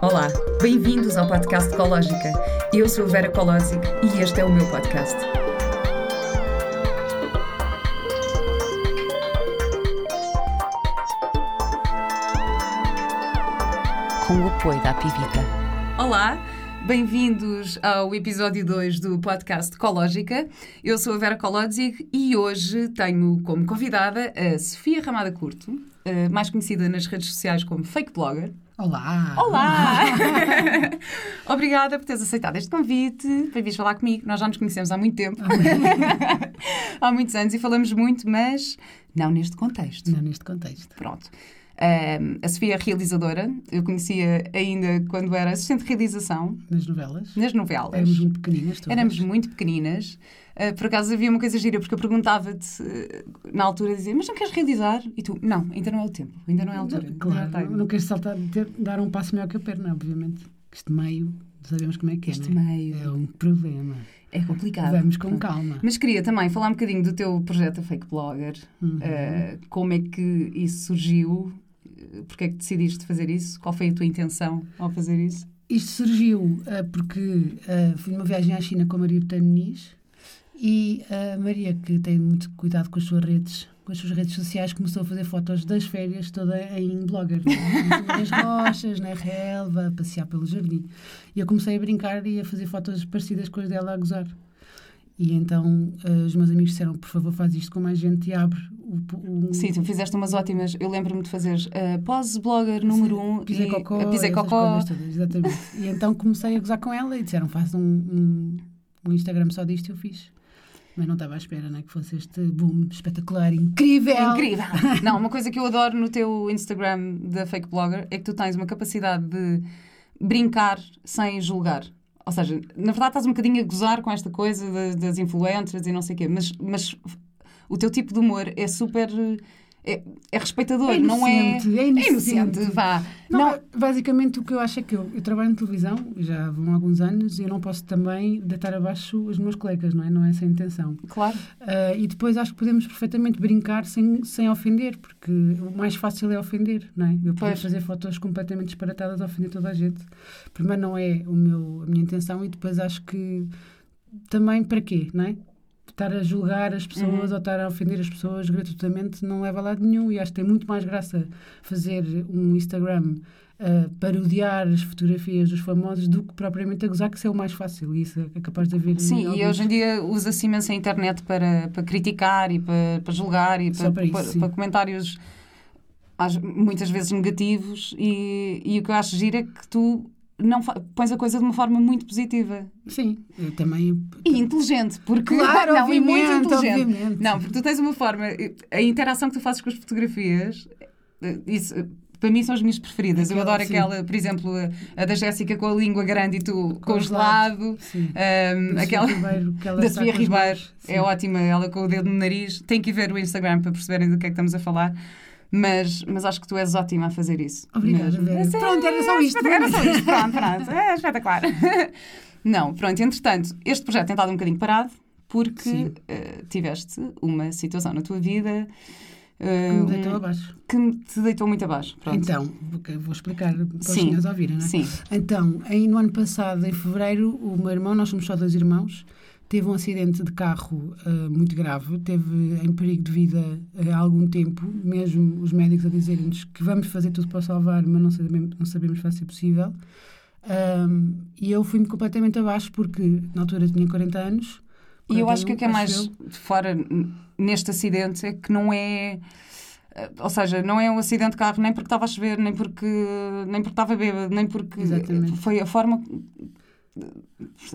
Olá, bem-vindos ao podcast Ecológica. Eu sou a Vera Colosic e este é o meu podcast. Com o apoio da Pivita. Olá, bem-vindos ao episódio 2 do podcast Ecológica. Eu sou a Vera Colosic e hoje tenho como convidada a Sofia Ramada Curto, eh, mais conhecida nas redes sociais como Fake Blogger. Olá! Olá! Obrigada por teres aceitado este convite para vir falar comigo. Nós já nos conhecemos há muito tempo. há muitos anos e falamos muito, mas não neste contexto. Não neste contexto. Pronto. Um, a Sofia é realizadora. Eu conhecia ainda quando era assistente de realização. Nas novelas? Nas novelas. Éramos muito pequeninas todas. Éramos muito pequeninas. Uh, por acaso havia uma coisa gira, porque eu perguntava-te uh, na altura, dizia, mas não queres realizar? E tu, não, ainda não é o tempo, ainda não é a altura. Claro, não, não queres saltar, ter, dar um passo melhor que a perna, obviamente. Este meio, sabemos como é que é, Este não é? meio. É um problema. É complicado. Vamos com calma. Mas queria também falar um bocadinho do teu projeto a Fake Blogger. Uhum. Uh, como é que isso surgiu? Porque é que decidiste fazer isso? Qual foi a tua intenção ao fazer isso? Isto surgiu uh, porque uh, fui numa viagem à China com a Maria Muniz e a Maria, que tem muito cuidado com as suas redes, com as suas redes sociais, começou a fazer fotos das férias toda em blogger, nas rochas, na relva, a passear pelo jardim. E eu comecei a brincar e a fazer fotos parecidas com as dela a gozar. E então uh, os meus amigos disseram, por favor, faz isto com mais gente e abre o... Sim, tu fizeste umas ótimas... Eu lembro-me de fazeres uh, pós-blogger número 1 um Pisei e, cocó, Pisei cocó. coisas todas, exatamente. e então comecei a gozar com ela e disseram, faz um, um, um Instagram só disto eu fiz. Mas não estava à espera, né? Que fosse este boom espetacular, incrível! Incrível! não, uma coisa que eu adoro no teu Instagram da Fake Blogger é que tu tens uma capacidade de brincar sem julgar. Ou seja, na verdade estás um bocadinho a gozar com esta coisa das, das influencers e não sei o quê, mas, mas o teu tipo de humor é super. É, é respeitador, É não é. inocente, é É inocente. inocente, vá. Não, Não, Basicamente, o que eu acho é que eu, eu trabalho na televisão, já vão alguns anos, e eu não posso também deitar abaixo os meus colegas, não é? Não é essa a intenção. claro. Ah, e depois acho que podemos perfeitamente brincar sem, sem ofender, porque o mais fácil é ofender, não é? Eu Pois. fazer fotos completamente disparatadas a ofender toda a gente. Primeiro, não é o meu, a minha intenção, e depois acho que também para quê, não é? Estar a julgar as pessoas Uhum. ou estar a ofender as pessoas gratuitamente não leva a lado nenhum, e acho que tem muito mais graça fazer um Instagram. a parodiar as fotografias dos famosos do que propriamente a gozar, que isso é o mais fácil e isso é capaz de haver Sim, e alguns- hoje em dia usa-se imenso a internet para, para criticar e para, para julgar e para, para isso, para- comentários às- muitas vezes negativos. E, e o que eu acho giro é que tu não pões a coisa de uma forma muito positiva Sim, eu também e inteligente, porque Claro, não, e muito inteligente. obviamente. Não, porque tu tens uma forma, a interação que tu fazes com as fotografias, eh, isso. Para mim são as minhas preferidas. Eu Aquela, adoro sim. aquela, por exemplo, a, a da Jéssica com a língua grande e tu congelado. Sim. Um, Da aquela Ribeiro, da Sofia Ribeiro é ótima, ela com o dedo no nariz. Tem que ver o Instagram para perceberem do que é que estamos a falar. Mas, mas acho que tu és ótima a fazer isso. Obrigada. Vera. Pronto, era só isto. Era só isto, pronto, pronto. É espetacular. Não, pronto, entretanto, este projeto tem estado um bocadinho parado porque eh, tiveste uma situação na tua vida Que eh, me deitou um- abaixo. que te deitou muito abaixo. Pronto. Então, vou explicar para os Sim. senhores ouvirem, não é? Sim. Então, em, no ano passado, em fevereiro, o meu irmão, nós somos só dois irmãos, teve um acidente de carro ah, muito grave, teve em perigo de vida ah, há algum tempo, mesmo os médicos a dizerem-nos que vamos fazer tudo para salvar, mas não sabemos, não sabemos se vai ser possível. Ahm, e eu fui-me completamente abaixo porque na altura tinha 40 anos. E eu acho que o que é 41, mais eu. de fora neste acidente é que não é. eh, Ou seja, não é um acidente de carro nem porque estava a chover, nem porque, nem porque estava bêbado, nem porque. Exatamente. Foi a forma.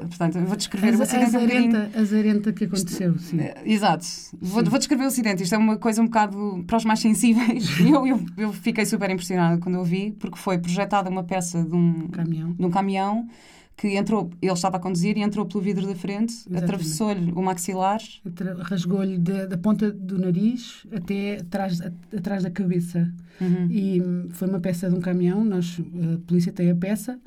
Portanto, vou descrever o A, acidente um bocadinho. azarenta, azarenta que aconteceu, sim. Eh, Exato. Vou, Sim. vou descrever o acidente. Isto é uma coisa um bocado para os mais sensíveis. Eu, eu, eu fiquei super impressionada quando eu vi, porque foi projetada uma peça de um, Caminhão. de um caminhão que entrou, ele estava a conduzir e entrou pelo vidro da frente, atravessou-lhe o maxilar Rasgou-lhe da, da ponta do nariz até atrás, a- atrás da cabeça. Uhum. E hum, foi uma peça de um caminhão. Nós, a polícia tem a peça.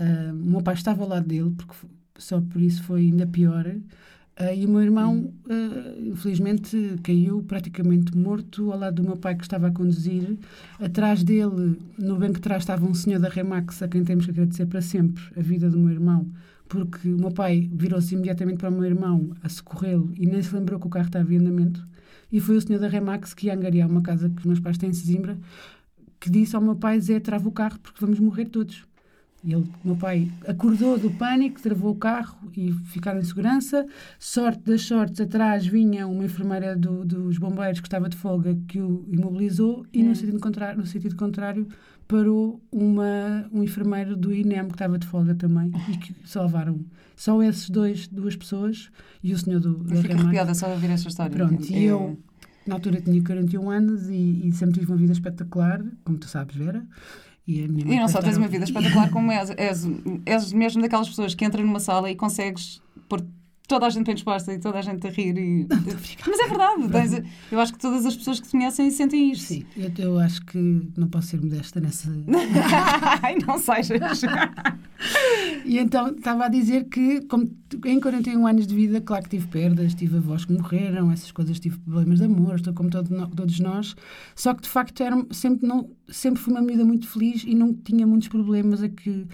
Ah, o meu pai estava ao lado dele, porque só por isso foi ainda pior. Uh, e o meu irmão, uh, infelizmente, caiu praticamente morto ao lado do meu pai que estava a conduzir. Atrás dele, no banco de trás, estava um senhor da Remax a quem temos que agradecer para sempre a vida do meu irmão, porque o meu pai virou-se imediatamente para o meu irmão a socorrê-lo e nem se lembrou que o carro estava em andamento. E foi o senhor da Remax que ia angariar uma casa que os meus pais têm em Sesimbra, que disse ao meu pai: Zé, trava o carro porque vamos morrer todos. Ele, meu pai acordou do pânico, travou o carro e ficaram em segurança. Sorte das sortes, atrás vinha uma enfermeira do, dos bombeiros que estava de folga que o imobilizou e no, sentido contrário, no sentido contrário parou uma, um enfermeiro do INEM que estava de folga também e que salvaram. Só esses dois, duas pessoas e o senhor do Eu fico arrepiada só a ouvir esta história. Pronto, É- e eu na altura tinha 41 anos e, e sempre tive uma vida espetacular, como tu sabes, Vera. E, a minha mãe E não só tens uma vida espetacular, como és, és, és mesmo daquelas pessoas que entram numa sala e consegues pôr toda a gente bem disposta e toda a gente a rir. E... Mas é verdade, tens- eu acho que todas as pessoas que te conhecem sentem isto. Sim, eu, eu acho que não posso ser modesta nessa. Ai, não sejas. E então estava a dizer que, como em 41 anos de vida, claro que tive perdas, tive avós que morreram, essas coisas, tive problemas de amor, estou como todo todos nós. Só que de facto era, sempre, não, sempre fui uma vida muito feliz e não tinha muitos problemas a que,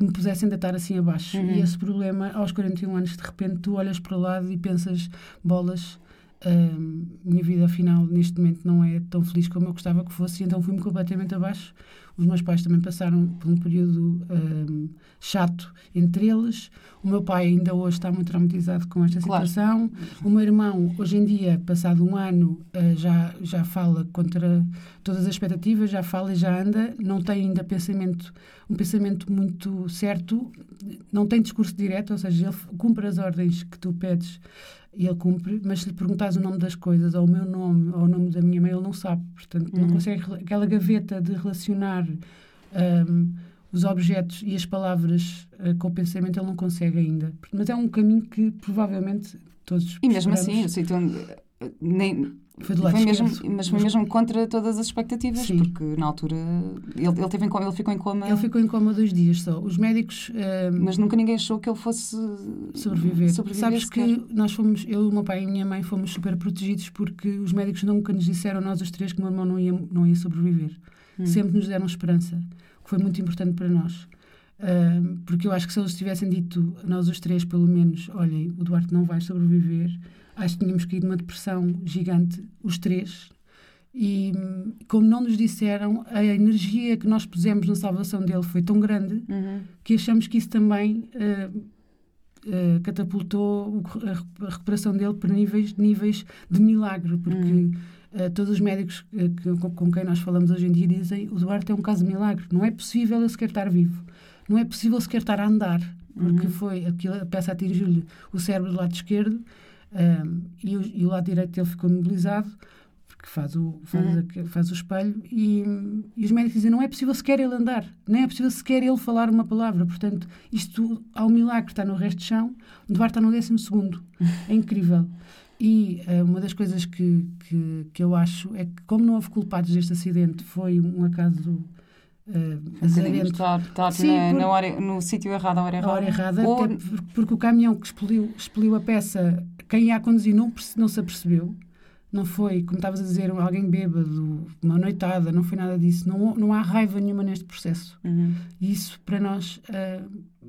que me pusessem deitar assim abaixo. E esse problema, aos 41 anos, de repente, tu olhas para o lado e pensas, bolas. hum, minha vida afinal neste momento não é tão feliz como eu gostava que fosse e então fui-me completamente abaixo os meus pais também passaram por um período hum, chato entre eles. O meu pai ainda hoje está muito traumatizado com esta Claro. situação. O meu irmão, hoje em dia, passado um ano, eh, já, já fala contra todas as expectativas, já fala e já anda. Não tem ainda pensamento, um pensamento muito certo, não tem discurso direto, ou seja, ele cumpre as ordens que tu pedes e ele cumpre, mas se lhe perguntares o nome das coisas, ou o meu nome, ou o nome da minha mãe, ele não sabe. Portanto, não consegue rela- aquela gaveta de relacionar hum, os objetos e as palavras eh, com o pensamento, ele não consegue ainda. Mas é um caminho que provavelmente todos E mesmo assim, o sítio onde. Nem, Foi do lado foi mesmo, esquerdo. mas foi mesmo contra todas as expectativas, Sim. porque na altura ele, ele, teve em coma, ele ficou em coma, Ele ficou em coma dois dias só. Os médicos hum, mas nunca ninguém achou que ele fosse sobreviver. Sabes sequer. que nós fomos, eu, o meu pai e a minha mãe, fomos super protegidos porque os médicos nunca nos disseram, nós os três, que o meu irmão não ia, não ia sobreviver. Hum. Sempre nos deram esperança, que foi muito importante para nós. Ahm, porque eu acho que se eles tivessem dito, nós os três, pelo menos, olhem, o Duarte não vai sobreviver, acho que tínhamos caído numa depressão gigante, os três. E como não nos disseram, a energia que nós pusemos na salvação dele foi tão grande Uhum. que achamos que isso também ah, ah, catapultou a recu- a recuperação dele para níveis, níveis de milagre, porque ah, todos os médicos que- com, quem nós falamos hoje em dia dizem o Duarte é um caso de milagre, não é possível ele sequer estar vivo, não é possível sequer estar a andar, porque foi aquilo, a peça atingiu-lhe o cérebro do lado esquerdo ah, e, o, e o lado direito dele ficou mobilizado porque faz o, faz, aque- faz o espelho e, e os médicos dizem não é possível sequer ele andar, nem é possível sequer ele falar uma palavra. Portanto, isto há um milagre, está no resto de chão, o Duarte está no décimo segundo. É incrível. E eh, uma das coisas que, que, que eu acho é que, como não houve culpados deste acidente, foi um acaso Um estar, estar Sim, na, por- na hora, no sítio errado, à hora a errada. hora errada, Ou- porque o caminhão que expeliu, expeliu a peça, quem ia a conduzir não, não se apercebeu. Não foi, como estavas a dizer, alguém bêbado, uma noitada, não foi nada disso. Não, não há raiva nenhuma neste processo. Uhum. E isso, para nós, ah,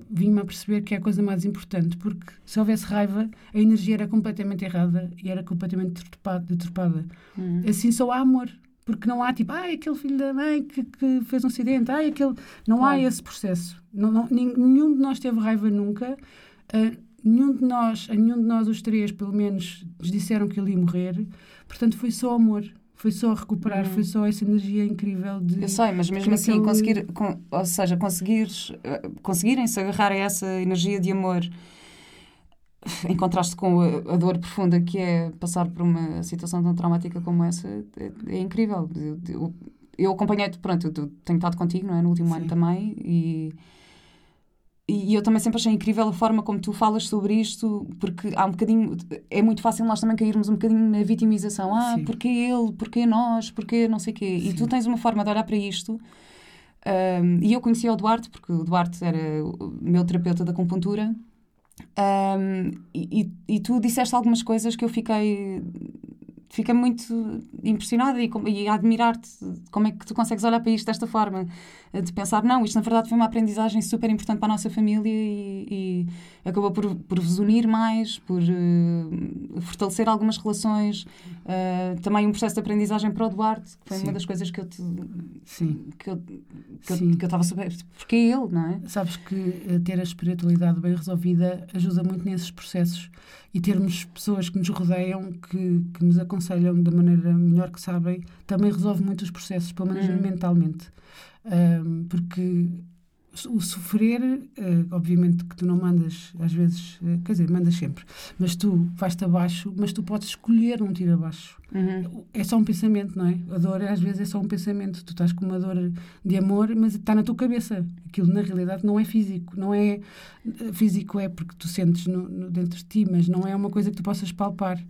vim-me a perceber que é a coisa mais importante, porque se houvesse raiva, a energia era completamente errada e era completamente deturpada. Uhum. Assim só há amor. Porque não há tipo, ai, aquele filho da mãe que, que fez um acidente, ai, aquele. Não Claro. há esse processo. Não, não- nenhum de nós teve raiva nunca. Ah, nenhum de nós, a nenhum de nós, os três, pelo menos, nos disseram que ele ia morrer. Portanto, foi só amor. Foi só recuperar, foi só essa energia incrível de. Eu sei, mas mesmo assim, conseguir, com- ou seja, conseguires, eh, conseguirem-se agarrar a essa energia de amor em contraste com a, a dor profunda que é passar por uma situação tão traumática como essa, é, é incrível. Eu, eu, eu acompanhei-te, pronto, eu tenho estado contigo, não é? No último Sim. ano também e. E eu também sempre achei incrível a forma como tu falas sobre isto, porque há um bocadinho. É muito fácil nós também cairmos um bocadinho na vitimização. Ah, Sim. porque ele, porque nós, porque não sei o quê. E tu tens uma forma de olhar para isto. um, e eu conhecia o Duarte, porque o Duarte era o meu terapeuta da acupuntura. Um, e, e tu disseste algumas coisas que eu fiquei fiquei muito impressionada e, e a admirar-te como é que tu consegues olhar para isto desta forma de pensar, não, isto na verdade foi uma aprendizagem super importante para a nossa família e, e acabou por, por vos unir mais, por uh, fortalecer algumas relações. Uh, também um processo de aprendizagem para o Duarte, que foi Sim. uma das coisas que eu te. Sim. Que eu, que estava super. Porque é ele, não é? Sabes que eh, ter a espiritualidade bem resolvida ajuda muito nesses processos e termos pessoas que nos rodeiam, que, que nos aconselham da maneira melhor que sabem, também resolve muito os processos, pelo menos hum. mentalmente. Um, porque o sofrer, uh, obviamente que tu não mandas, às vezes, uh, quer dizer, mandas sempre, mas tu vais-te abaixo, mas tu podes escolher não ir abaixo. Uhum. É só um pensamento, não é? A dor, às vezes, é só um pensamento. Tu estás com uma dor de amor, mas está na tua cabeça. Aquilo, na realidade, não é físico. Não é eh, físico, é porque tu sentes no, no, dentro de ti, mas não é uma coisa que tu possas palpar.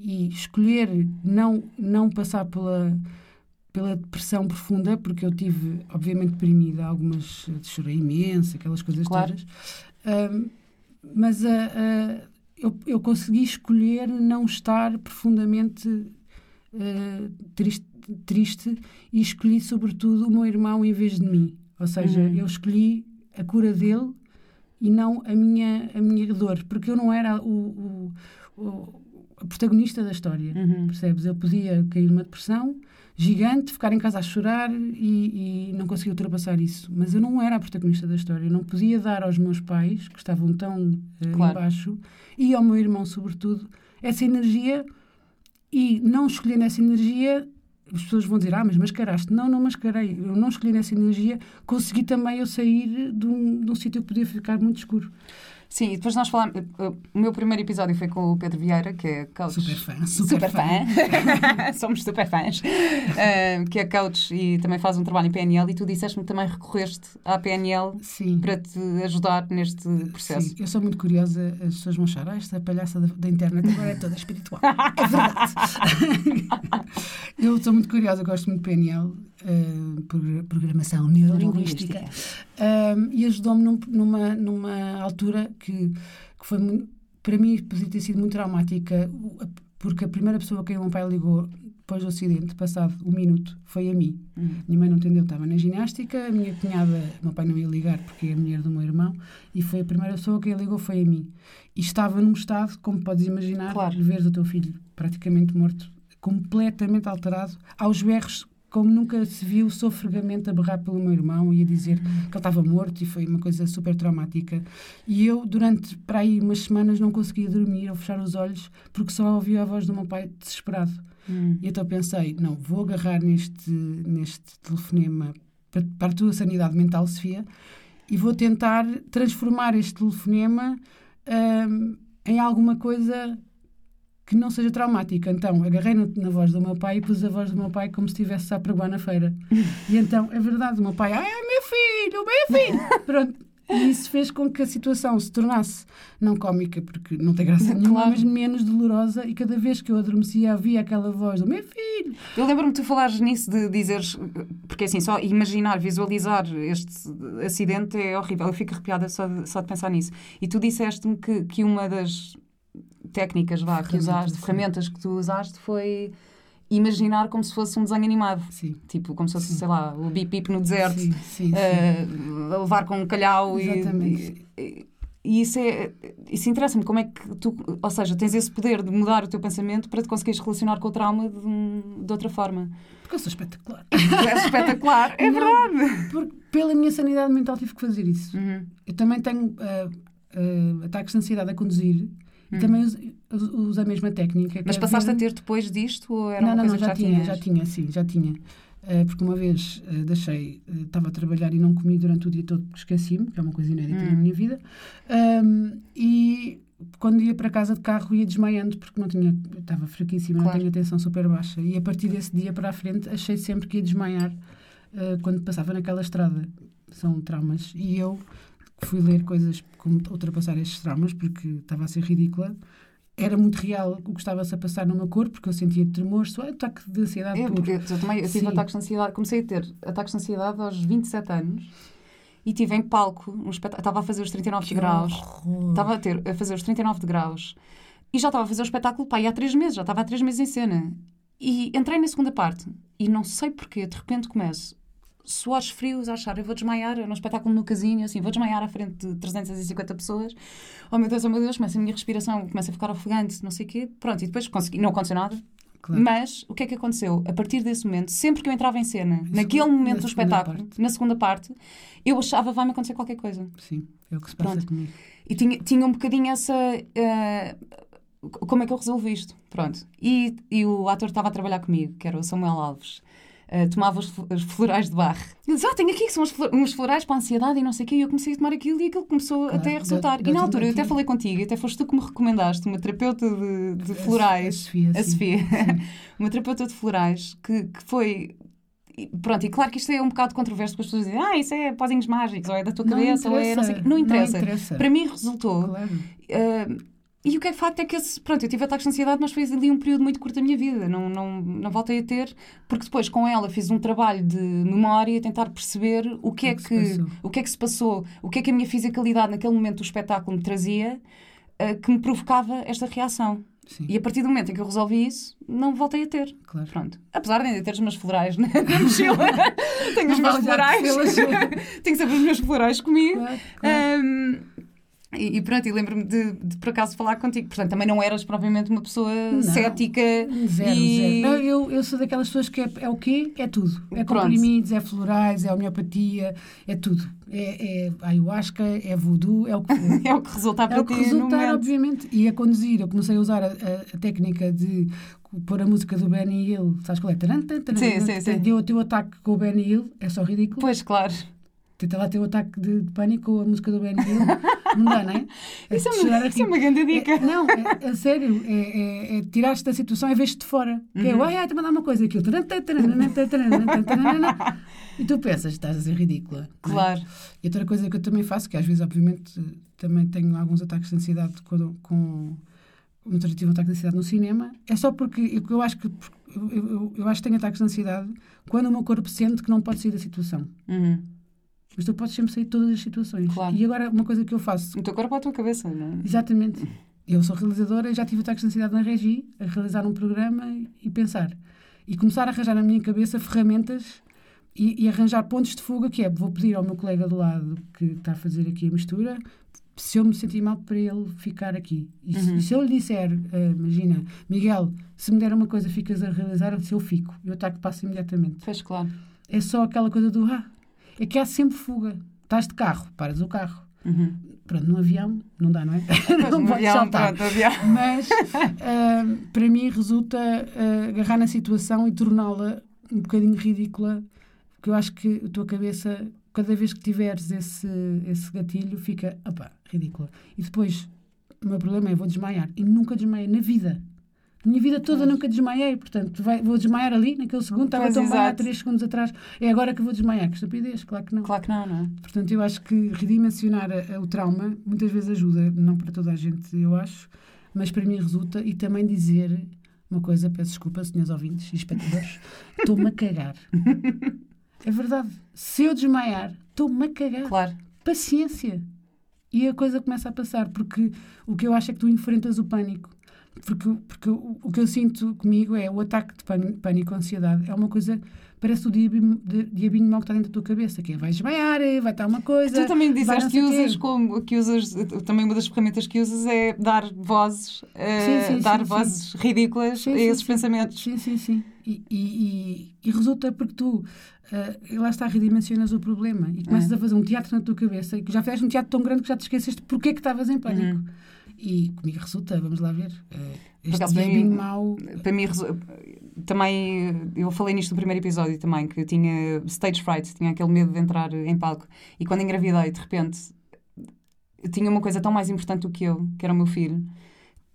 E escolher não, não passar pela pela depressão profunda, porque eu tive, obviamente, deprimida, algumas chorei imenso, aquelas coisas claro. todas. Um, mas uh, uh, eu, eu consegui escolher não estar profundamente uh, triste, triste e escolhi, sobretudo, o meu irmão em vez de mim. Ou seja, uhum. eu escolhi a cura dele e não a minha, a minha dor, porque eu não era o, o, o a protagonista da história, uhum. percebes? Eu podia cair numa depressão gigante, ficar em casa a chorar e, e, não conseguir ultrapassar isso. Mas eu não era a protagonista da história. Eu não podia dar aos meus pais, que estavam tão uh, claro. embaixo, e ao meu irmão, sobretudo, essa energia e não escolher essa energia. As pessoas vão dizer, ah, mas mascaraste. Não, não mascarei. Eu não escolhi nessa energia. Consegui também eu sair de um, de um sítio que podia ficar muito escuro. Sim, e depois nós falamos. O meu primeiro episódio foi com o Pedro Vieira, que é coach. Super fã, super, super fã. Somos super fãs. Uh, que é coach e também faz um trabalho em PNL. E tu disseste-me também recorreste à PNL Sim. para te ajudar neste processo. Sim, eu sou muito curiosa. As pessoas vão achar, ah, esta palhaça da, da internet agora é toda espiritual. é verdade. eu sou muito curiosa, gosto muito de PNL. Uh, programação neurolinguística, uh, e ajudou-me num, numa, numa altura que, que foi muito, para mim podia ter sido muito traumática porque a primeira pessoa que o meu pai ligou depois do acidente, passado um minuto, foi a mim. Uhum. Minha mãe não entendeu, estava na ginástica, a minha cunhada, meu pai não ia ligar porque é a mulher do meu irmão, e foi a primeira pessoa que ligou foi a mim. E estava num estado, como podes imaginar, claro. de ver o teu filho praticamente morto, completamente alterado, aos berros como nunca se viu sofregamente a berrar pelo meu irmão e a dizer que ele estava morto e foi uma coisa super traumática. E eu, durante para aí umas semanas, não conseguia dormir ou fechar os olhos porque só ouvia a voz do meu pai desesperado. Hum. E então pensei, não, vou agarrar neste, neste telefonema para, para a tua sanidade mental, Sofia, e vou tentar transformar este telefonema hum, em alguma coisa que não seja traumática. Então, agarrei na voz do meu pai e pus a voz do meu pai como se estivesse a pregoar na feira. E então, é verdade, o meu pai, ai, meu filho, meu filho! Pronto. E isso fez com que a situação se tornasse não cómica, porque não tem graça nenhuma, claro. mas menos dolorosa. E cada vez que eu adormecia, havia aquela voz do meu filho. Eu lembro-me de tu falares nisso, de dizeres, porque assim, só imaginar, visualizar este acidente é horrível. Eu fico arrepiada só de, só de pensar nisso. E tu disseste-me que, que uma das técnicas vá, que usaste, ferramentas que tu usaste foi imaginar como se fosse um desenho animado. Sim. Tipo, como se fosse, sim. sei lá, o bip-bip no deserto, sim, sim, uh, a levar com um calhau Exatamente. e, e, e isso é isso interessa-me como é que tu, ou seja, tens esse poder de mudar o teu pensamento para te conseguires relacionar com o trauma de, de outra forma. Porque eu sou espetacular. É espetacular, é verdade. porque pela minha sanidade mental tive que fazer isso. Uhum. Eu também tenho uh, uh, ataques de ansiedade a conduzir Hum. Também uso, a mesma técnica. Mas passaste a ter depois disto ou era não, não, não, já, já tinha, tinhas? já tinha, sim, já tinha. Uh, porque uma vez uh, deixei, uh, estava a trabalhar e não comi durante o dia todo porque esqueci-me, que é uma coisa inédita hum. na minha vida. Um, e quando ia para casa de carro ia desmaiando porque não tinha, estava fraquíssima, claro. não tinha atenção super baixa. E a partir desse dia para a frente achei sempre que ia desmaiar quando passava naquela estrada. São traumas. E eu fui ler coisas como ultrapassar estes traumas, porque estava a ser ridícula. Era muito real o que estava-se a passar no meu corpo, porque eu sentia tremores, só ataque de ansiedade. É, porque eu, também eu tive ataques de ansiedade, comecei a ter ataques de ansiedade aos 27 anos e estive em palco, um espet- estava a fazer os 39 Que graus. horror. Estava a, ter, a fazer os 39 de graus e já estava a fazer o espetáculo pá, há três meses, já estava há três meses em cena. E entrei na segunda parte e não sei porquê, de repente começo suores frios a achar, eu vou desmaiar, eu num espetáculo no casino, assim, vou desmaiar à frente de 350 pessoas. Oh meu Deus, oh meu Deus, começa a minha respiração, começa a ficar ofegante, não sei o quê. Pronto, e depois consegui, não aconteceu nada. Claro. Mas o que é que aconteceu? A partir desse momento, sempre que eu entrava em cena, segunda- naquele momento na do espetáculo, parte. na segunda parte, eu achava vai-me acontecer qualquer coisa. Sim, é o que se passa Pronto. comigo. E tinha, tinha um bocadinho essa. eh, como é que eu resolvi isto? Pronto. E, e o ator estava a trabalhar comigo, que era o Samuel Alves. Eh, tomava os, os florais de barro. Ele disse: Ah, tenho aqui que são uns florais para a ansiedade e não sei o quê. E eu comecei a tomar aquilo e aquilo começou Claro, até a resultar. e na altura eu até falei contigo, e até foste tu que me recomendaste uma terapeuta de, de florais. a Sofia, uma terapeuta de florais que, que foi. e Pronto, e claro que isto é um bocado controverso, porque as pessoas dizem, ah, isso é pozinhos mágicos, ou é da tua Não cabeça, ou é não sei o quê. Não interessa. Para mim resultou. Claro. Uh, e o que é facto é que esse, pronto, eu tive ataques de ansiedade, mas foi ali um período muito curto da minha vida. Não, não, não voltei a ter, porque depois com ela fiz um trabalho de memória, tentar perceber o que, é que se que, passou. o que é que se passou, o que é que a minha fisicalidade naquele momento do espetáculo me trazia, uh, que me provocava esta reação. Sim, E a partir do momento em que eu resolvi isso, não voltei a ter. claro. Pronto. Apesar de ainda ter os meus florais na mochila. Tenho os Não meus vale já florais. Tenho sempre os meus florais comigo. Claro, claro. Um, e, e pronto, e lembro-me de, de por acaso falar contigo. Portanto, também não eras propriamente uma pessoa Não. cética. Zero, e- zero. Não, eu, eu sou daquelas pessoas que é, é o quê? É tudo. É comprimidos, é florais, é homeopatia, é tudo. É, é ayahuasca, é voodoo, é o que. É o que resulta para É o que resultar, obviamente. E a conduzir, eu comecei a usar a, a- a técnica de pôr a música do Benny Hill, sabes qual é? Taran, taran, Sim, sim, sim. Deu o teu ataque com o Benny Hill, é só ridículo. Pois, claro. Tenta lá ter o ataque de, de pânico com a música do Benny Hill. Não dá, não é? Isso é de chorar uma, a isso é uma grande dica. É, não, é, é sério, é, é, é tirar-te da situação e ver-te de fora. Que é, Uhum. ai, ai, te mandar uma coisa, aquilo. E tu pensas, estás a ser ridícula. é? Claro. E outra coisa que eu também faço, que às vezes, obviamente, também tenho alguns ataques de ansiedade com. com vezes tive um ataque de ansiedade no cinema, é só porque eu, eu acho que eu, eu, eu acho que tenho ataques de ansiedade quando o meu corpo sente que não pode sair da situação. Uhum. Mas tu podes sempre sair de todas as situações. Claro. E agora, uma coisa que eu faço O teu corpo à tua cabeça, não é? Exatamente. Eu sou realizadora e já tive ataques de ansiedade na Regi, a realizar um programa e, pensar. E começar a arranjar na minha cabeça ferramentas e, e arranjar pontos de fuga, que é, vou pedir ao meu colega do lado que está a fazer aqui a mistura, se eu me sentir mal para ele ficar aqui. E, se- Uhum. e se eu lhe disser, eh, imagina, Miguel, se me der uma coisa ficas a realizar, se eu fico, eu ataque passo imediatamente. Pois, claro. É só aquela coisa do, ah, é que há sempre fuga. Estás de carro, paras o carro. Uhum. Pronto, no avião não dá, não é? Pois, não podes avião, saltar. pronto, avião. Mas ah, para mim resulta ah, agarrar na situação e torná-la um bocadinho ridícula, porque eu acho que a tua cabeça, cada vez que tiveres esse, esse gatilho, fica, opá, ridícula. E depois, o meu problema é, vou desmaiar. E nunca desmaiei na vida. Minha vida toda nunca desmaiei, portanto, vai- vou desmaiar ali, naquele segundo, estava Pois, tão bem há três segundos atrás, é agora que vou desmaiar. Que estupidez, claro que não. Claro que não, não é? Portanto, eu acho que redimensionar a- a- o trauma muitas vezes ajuda, não para toda a gente, eu acho, mas para mim resulta. E também dizer uma coisa, peço desculpa, senhores ouvintes e espectadores, estou-me a cagar. É verdade. Se eu desmaiar, estou-me a cagar. Claro. Paciência. E a coisa começa a passar, porque o que eu acho é que tu enfrentas o pânico. Porque, porque o, que eu sinto comigo é o ataque de pânico, pânico ansiedade. É uma coisa, parece o diabinho, di- diabinho mau que está dentro da tua cabeça, que é vais desmaiar, vai estar uma coisa. Tu também disseste que usas como que usas também uma das ferramentas que usas é dar vozes, eh, Sim, sim, dar sim, vozes ridículas a esses pensamentos. Sim, sim, sim. E, e, e- e resulta porque tu, ah, lá está, redimensionas o problema e começas É. a fazer um teatro na tua cabeça e que já fizeste um teatro tão grande que já te esqueceste porque é que estavas em pânico. Uhum. E comigo resulta, vamos lá ver. Ah, este acaso, diabinho mau. Para mim, também, eu falei nisto no primeiro episódio também, que eu tinha stage fright, tinha aquele medo de entrar em palco. E quando engravidei, de repente, eu tinha uma coisa tão mais importante do que eu, que era o meu filho.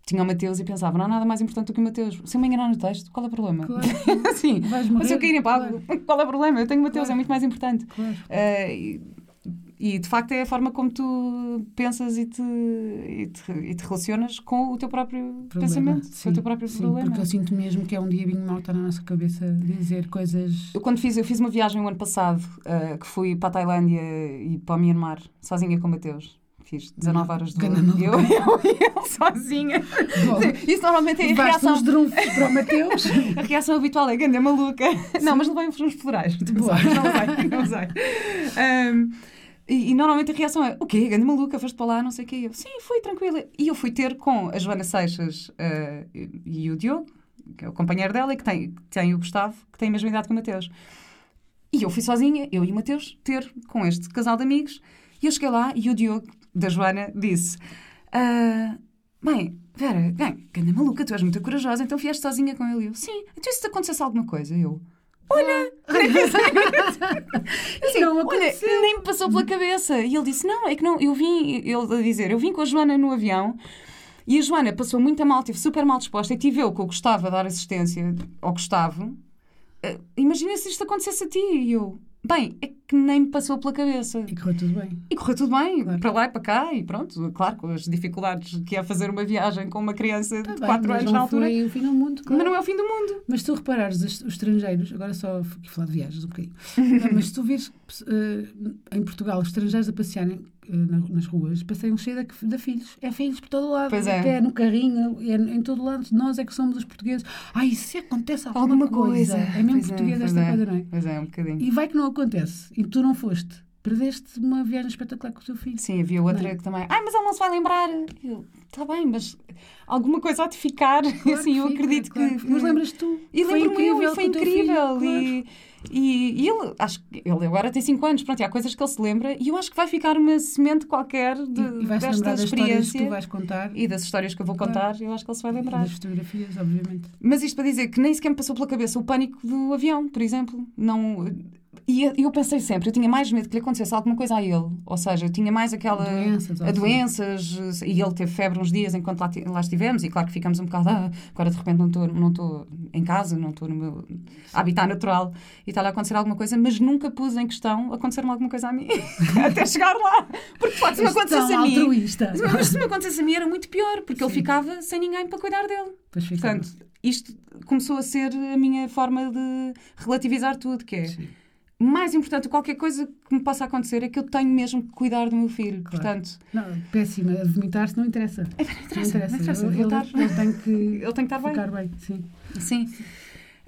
Tinha o Mateus e pensava, não há nada mais importante do que o Mateus. Se eu me enganar no texto, qual é o problema? Claro, Sim, mas se eu cair em palco, qual é o problema? Eu tenho o Mateus, Claro. é muito mais importante. claro. Eh, e- E de facto é a forma como tu pensas e te, e te, e te relacionas com o teu próprio Problema. pensamento, com Sim, o teu próprio sim, problema. Porque eu sinto mesmo que é um diabinho mau estar na nossa cabeça dizer coisas. Eu quando fiz, eu fiz uma viagem o ano passado, uh, que fui para a Tailândia e para o Myanmar, sozinha com o Mateus. Fiz 19 horas de voo. Eu, eu, eu sozinha. Bom, Isso normalmente é a reação. uns drunfos para o Mateus. A reação habitual é ganda maluca. Não, mas levei uns florais. Não usei, não usei. Um, e, e normalmente a reação é: o quê? Ganda maluca, foste para lá, não sei o quê. Eu, Sim, fui tranquila. E eu fui ter com a Joana Seixas uh, e o Diogo, que é o companheiro dela, e que tem, que tem o Gustavo, que tem a mesma idade que o Mateus. E eu fui sozinha, eu e o Mateus, ter com este casal de amigos. E eu cheguei lá e o Diogo, da Joana, disse: ah, Bem, Vera, bem, ganda maluca, tu és muito corajosa, então vieste sozinha com ele. E eu: Sim, então e se te acontecesse alguma coisa? E eu: Olha, assim, Não olha, nem me passou pela cabeça. E ele disse: Não, é que não, eu vim, ele a dizer, eu vim com a Joana no avião. E a Joana passou muito mal, esteve super mal disposta e tive eu que eu gostava de dar assistência ao Gustavo. Uh, Imagina se isto acontecesse a ti. E eu, bem, é que nem me passou pela cabeça. E correu tudo bem. E correu tudo bem, Claro. para lá e para cá, e pronto, claro, com as dificuldades que é fazer uma viagem com uma criança de Tá bem, 4 mas anos na altura. Foi o fim do mundo, claro. Mas não é o fim do mundo. Mas se tu reparares os, os estrangeiros, agora só fui falar de viagens um bocadinho, Não, mas se tu vires eh, em Portugal os estrangeiros a passearem nas ruas, passeiam cheio de, de filhos. É filhos por todo lado. Pois é. Até no carrinho, é em todo lado. Nós é que somos os portugueses. Ai, se acontece alguma, Alguma coisa. coisa. É mesmo Pois é, português pois esta é. coisa, não é? Pois é, um bocadinho. E vai que não acontece. E tu não foste. Perdeste uma viagem espetacular com o teu filho. Sim, havia outra Não é? que também. Ai, mas ele não se vai lembrar. Está bem, mas alguma coisa há de ficar. Claro assim, que eu fica, acredito claro que. fica. Mas lembras tu? E lembro-me eu, e foi teu filho, incrível. claro. E, e, e ele, acho que ele agora tem 5 anos, pronto, e há coisas que ele se lembra, e eu acho que vai ficar uma semente qualquer de, E, e desta lembrar das histórias que experiência tu vais contar. e das histórias que eu vou Claro. contar, eu acho que ele se vai E lembrar. das fotografias, obviamente. Mas isto para dizer que nem sequer me passou pela cabeça o pânico do avião, por exemplo. Não. E eu- pensei sempre, eu tinha mais medo que lhe acontecesse alguma coisa a ele. Ou seja, eu tinha mais aquela. Doenças, a doenças. E ele teve febre uns dias enquanto lá, lá estivemos. E claro que ficamos um bocado. Ah, agora de repente não estou não em casa, não estou no meu habitat natural e está a acontecer alguma coisa. Mas nunca pus em questão acontecer-me alguma coisa a mim. Até chegar lá. Porque de facto, se me acontecesse a mim. altruísta. Mas se me acontecesse a mim era muito pior, porque ele Sim. ficava sem ninguém para cuidar dele. Pois. Portanto, isto começou a ser a minha forma de relativizar tudo, que é Sim. Mais importante, qualquer coisa que me possa acontecer é que eu tenho mesmo que cuidar do meu filho. Claro. Portanto, Não, péssima. Vomitar-se não interessa. Não interessa, não interessa. Ele, Vomitar- ele, ele tem que ele tem que estar bem. ficar bem. Sim. Sim.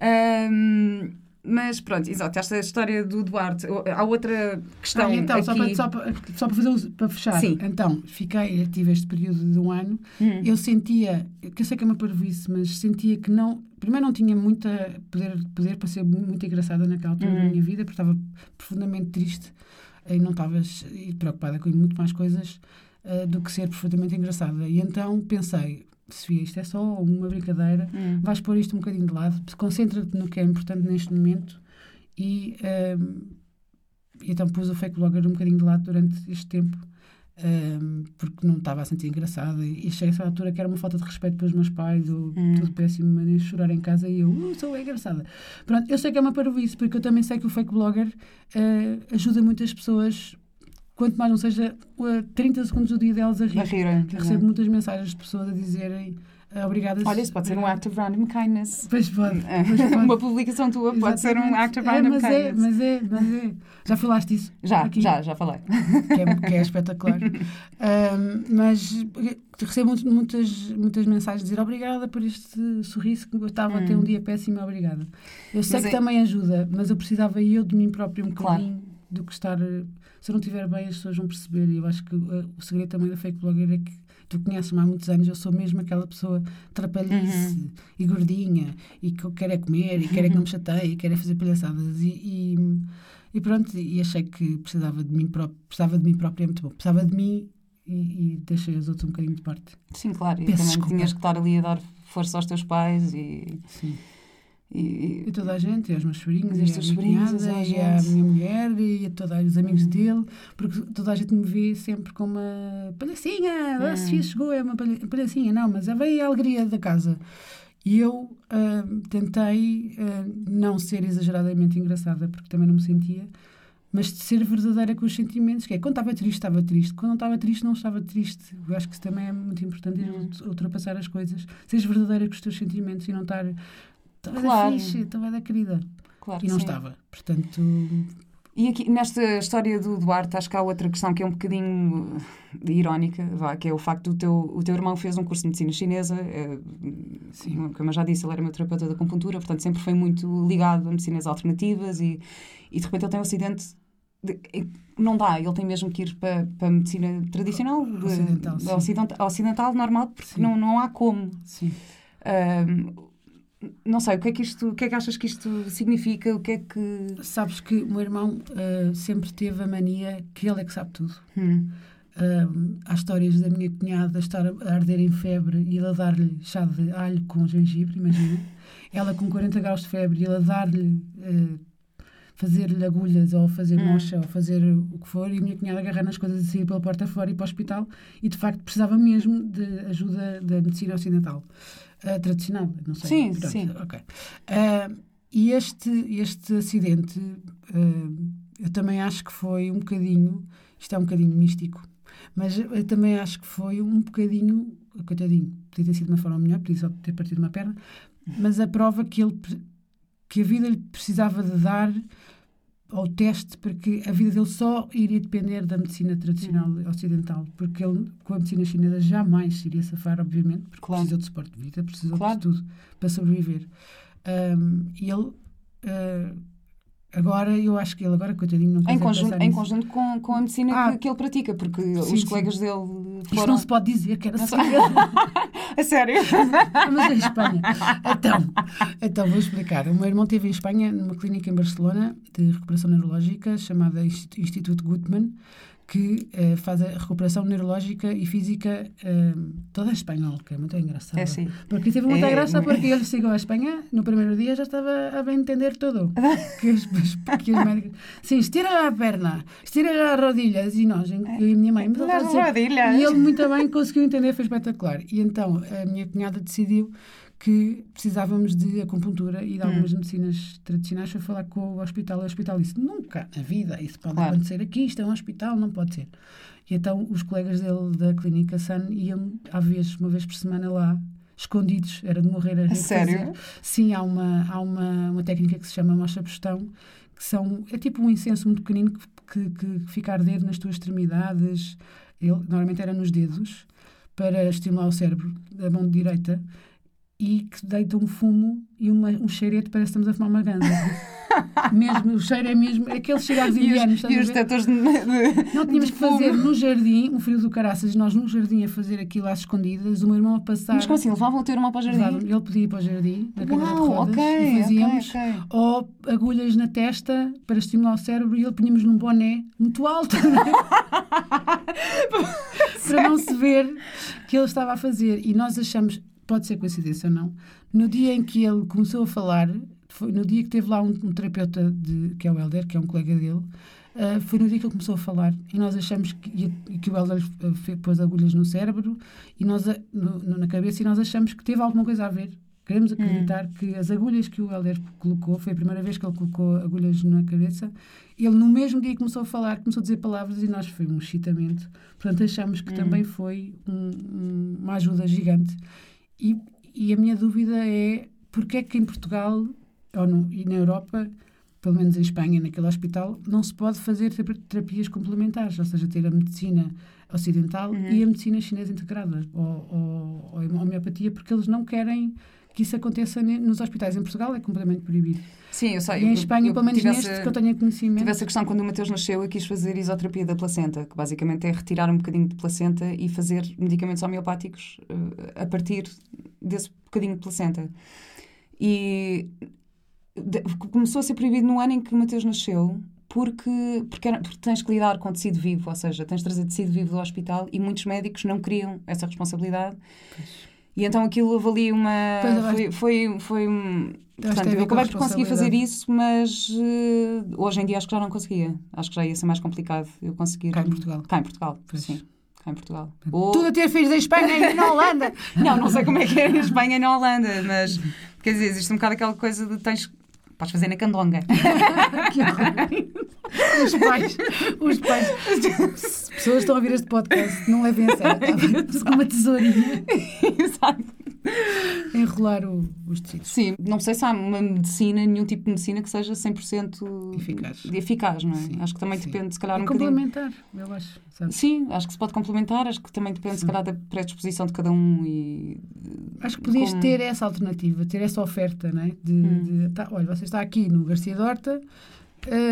Ahm, mas pronto, exato, esta história do Duarte. Há outra questão Ah, então, só, aqui. para, só, para, só para, fazer, para fechar. Sim. Então, fiquei, tive este período de um ano. Hum. Eu sentia, que eu sei que é uma parvoíce, mas sentia que não. Primeiro, não tinha muita poder, poder para ser muito engraçada naquela altura da Uhum. minha vida, porque estava profundamente triste e não estava preocupada com muito mais coisas ah, do que ser profundamente engraçada. E então pensei, Sofia, isto é só uma brincadeira, Hum. vais pôr isto um bocadinho de lado, concentra-te no que é importante neste momento e, e então pus o fake blogger um bocadinho de lado durante este tempo ahm, porque não estava a sentir engraçada. E achei a essa altura que era uma falta de respeito pelos meus pais ou Hum. tudo péssimo de chorar em casa. E eu uh, sou engraçada. Pronto, eu sei que é uma parvoíce porque eu também sei que o fake blogger ah, ajuda muitas pessoas quanto mais não seja ah, 30 segundos do dia delas a rir A rir. eu recebo muitas mensagens de pessoas a dizerem ah, obrigada Olha, isso pode ser um act of random kindness. Pois pode, pois pode. Uma publicação tua pode ser um Exatamente. act of É, random mas é, kindness. mas é, mas é. Já falaste disso? Já, aqui? já, já falei. Que é, que é espetacular. Ahm, mas recebo muitas, muitas mensagens a dizer obrigada por este sorriso que eu estava a ter um dia péssimo, obrigada. Eu sei Hum. Mas que é- também ajuda, mas eu precisava eu de mim próprio um Claro. bocadinho do que estar. Se eu não estiver bem, as pessoas vão perceber. E eu acho que uh, o segredo também da fake blogger é que tu conheces-me há muitos anos, eu sou mesmo aquela pessoa trapalhice Uhum. e gordinha e que eu quero é comer e quero é que não me chateie e quero é fazer palhaçadas. E, e, e pronto, e achei que precisava de mim próprio, precisava de mim própria, é muito bom. Precisava de mim e, e deixei os outros um bocadinho de parte. Sim, claro. E Peço também desculpa. tinhas que estar ali a dar força aos teus pais e. Sim. E- E toda a gente, e aos meus sobrinhos, E e, sobrinhos, cunhada, e à minha mulher, e a todos os amigos dele, porque toda a gente me vê sempre como uma palhacinha, a Sofia chegou, é uma palha- palhacinha, não, mas veio a alegria da casa. E eu ah, tentei ah, não ser exageradamente engraçada, porque também não me sentia, mas de ser verdadeira com os sentimentos, que é quando estava triste, estava triste, quando não estava triste, não estava triste. Eu acho que isso também é muito importante, Uhum. ultrapassar as coisas, seres verdadeira com os teus sentimentos e não estar. Estava Claro. da fixe, estava da querida. Claro E não sim. estava. Portanto, E aqui, nesta história do Duarte, acho que há outra questão que é um bocadinho eh, irónica, vá, que é o facto do teu, o teu irmão fez um curso de medicina chinesa, eh, como eu já disse, ele era meu terapeuta da acupuntura, portanto sempre foi muito ligado a medicinas alternativas e, e de repente ele tem um acidente. de- não dá, ele tem mesmo que ir para, para a medicina tradicional, de- Ocidental, de sim. ocidental, normal, porque Sim. não, não há como. sim. Ahm, não sei, o que, é que isto, o que é que achas que isto significa? O que é que. Sabes que o meu irmão ah, sempre teve a mania que ele é que sabe tudo. Hum, Um, há histórias da minha cunhada estar a arder em febre e ele a dar-lhe chá de alho com gengibre, imagina. Ela com 40 graus de febre e ele a dar-lhe, eh, fazer-lhe agulhas ou fazer Hum. mocha ou fazer o que for e a minha cunhada agarrar nas coisas e sair pela porta fora e para o hospital e de facto precisava mesmo de ajuda da medicina ocidental. Ah, tradicional, não sei. Sim, Pronto, sim. ok. Ah, e este, este acidente, ah, eu também acho que foi um bocadinho, isto é um bocadinho místico, mas eu também acho que foi um bocadinho, coitadinho, podia ter sido de uma forma melhor, podia só ter partido uma perna, mas a prova que ele que a vida lhe precisava de dar ao teste porque a vida dele só iria depender da medicina tradicional ocidental, porque ele com a medicina chinesa jamais iria safar, obviamente, porque Claro. precisou de suporte de vida, precisou Claro. de tudo para sobreviver. Ahm, e ele ah, agora, eu acho que ele agora, coitadinho, não Em conjunto, em nisso. conjunto com, com a medicina Ah. que, que ele pratica, porque os sim. colegas dele Isto foram. não se pode dizer, que era Não segredo. A sério? Mas é Espanha. Então, então, vou explicar. O meu irmão esteve em Espanha, numa clínica em Barcelona, de recuperação neurológica, chamada Inst- Instituto Gutmann, que eh, faz a recuperação neurológica e física eh, toda a espanhol, que é muito engraçado. É sim. Porque teve muita É, graça é. porque ele chegou à Espanha, no primeiro dia já estava a bem entender tudo. que os, que os médicos... Sim, estira a perna, estira as rodilhas. E nós, eu e a minha mãe... mas ele está a Nas dizer- rodilhas. E ele muito bem conseguiu entender, foi espetacular. E então a minha cunhada decidiu que precisávamos de acupuntura e de Hum. algumas medicinas tradicionais. Foi falar com o hospital. O hospital disse: Nunca na vida isso pode Claro. acontecer aqui, isto é um hospital, não pode ser. E então os colegas dele da clínica Sun iam, à vez, uma vez por semana lá. Escondidos, era de morrer a de sério? Sim, há uma, há uma, uma técnica que se chama mocha postão, que são, é tipo um incenso muito pequenino que, que, que fica a arder nas tuas extremidades. Ele, normalmente era nos dedos, para estimular o cérebro da mão direita e que deita um fumo e uma, um cheirete, parece que estamos a fumar uma ganza. mesmo, o cheiro é mesmo, é aqueles cigarros E indianos, e os detectores de, de, Não tínhamos de que fazer no jardim, um frio do caraças, nós no jardim a fazer aquilo às escondidas, o meu irmão a passar. Mas como assim? Levavam o teu irmão para o jardim? Ele podia ir para o jardim, na cadeira de rodas, ok, e fazíamos. ok. Ou agulhas na testa para estimular o cérebro e ele punhamos num boné muito alto né? para não se ver que ele estava a fazer. E nós achamos, pode ser coincidência ou não, no dia em que ele começou a falar, foi no dia que teve lá um, um terapeuta de, que é o Helder, que é um colega dele. ah, foi no dia que ele começou a falar e nós achamos que, que o Helder ah, pôs agulhas no cérebro e nós, a- no- na cabeça e nós achamos que teve alguma coisa a ver. Queremos acreditar que as agulhas que o Helder colocou, foi a primeira vez que ele colocou agulhas na cabeça, ele no mesmo dia começou a falar, começou a dizer palavras e nós foi um excitamento. Portanto, achamos que também foi um- um- uma ajuda gigante. E, e a minha dúvida é porque é que em Portugal ou no, e na Europa, pelo menos em Espanha, naquele hospital, não se pode fazer tera- terapias complementares, ou seja, ter a medicina ocidental e a medicina chinesa integrada, ou, ou, ou a homeopatia, porque eles não querem que isso aconteça nos hospitais. Em Portugal é completamente proibido. Sim, eu sei. E em Espanha, eu pelo menos tive neste, que eu tenho conhecimento. Tive essa questão quando o Mateus nasceu, eu quis fazer isoterapia da placenta, que basicamente é retirar um bocadinho de placenta e fazer medicamentos homeopáticos eh, a partir desse bocadinho de placenta. E de- começou a ser proibido no ano em que o Mateus nasceu, porque, porque, porque tens que lidar com tecido vivo, ou seja, tens de trazer tecido vivo do hospital e muitos médicos não queriam essa responsabilidade. E então aquilo ali uma. Pois, Foi, foi, foi um. Portanto, eu acabei por conseguir fazer isso, mas eh, hoje em dia acho que já não conseguia. Acho que já ia ser mais complicado eu conseguir. Cá em Portugal. Cá em Portugal, sim. Cá em Portugal. Ou- Tudo a ter filhos em Espanha e na Holanda. Não, não sei como é que é em Espanha e na Holanda, mas quer dizer, existe um bocado aquela coisa de tens. Podes fazer na candonga. que horror. Os pais, os pais, se pessoas estão a ouvir este podcast, não levem a sério, tá? Com uma tesourinha Exato. enrolar o- os tecidos. Sim, não sei se há uma medicina, nenhum tipo de medicina que seja 100% Eficaz. de eficaz, não é? Sim, acho que também sim. depende, se calhar, É um bocadinho. complementar, eu acho. sabe? Sim, acho que se pode complementar, acho que também depende, se calhar, da predisposição de cada um e. Acho que podias Como- ter essa alternativa, ter essa oferta, não é? De, Hum. de, tá, olha, você está aqui no Garcia Dorta,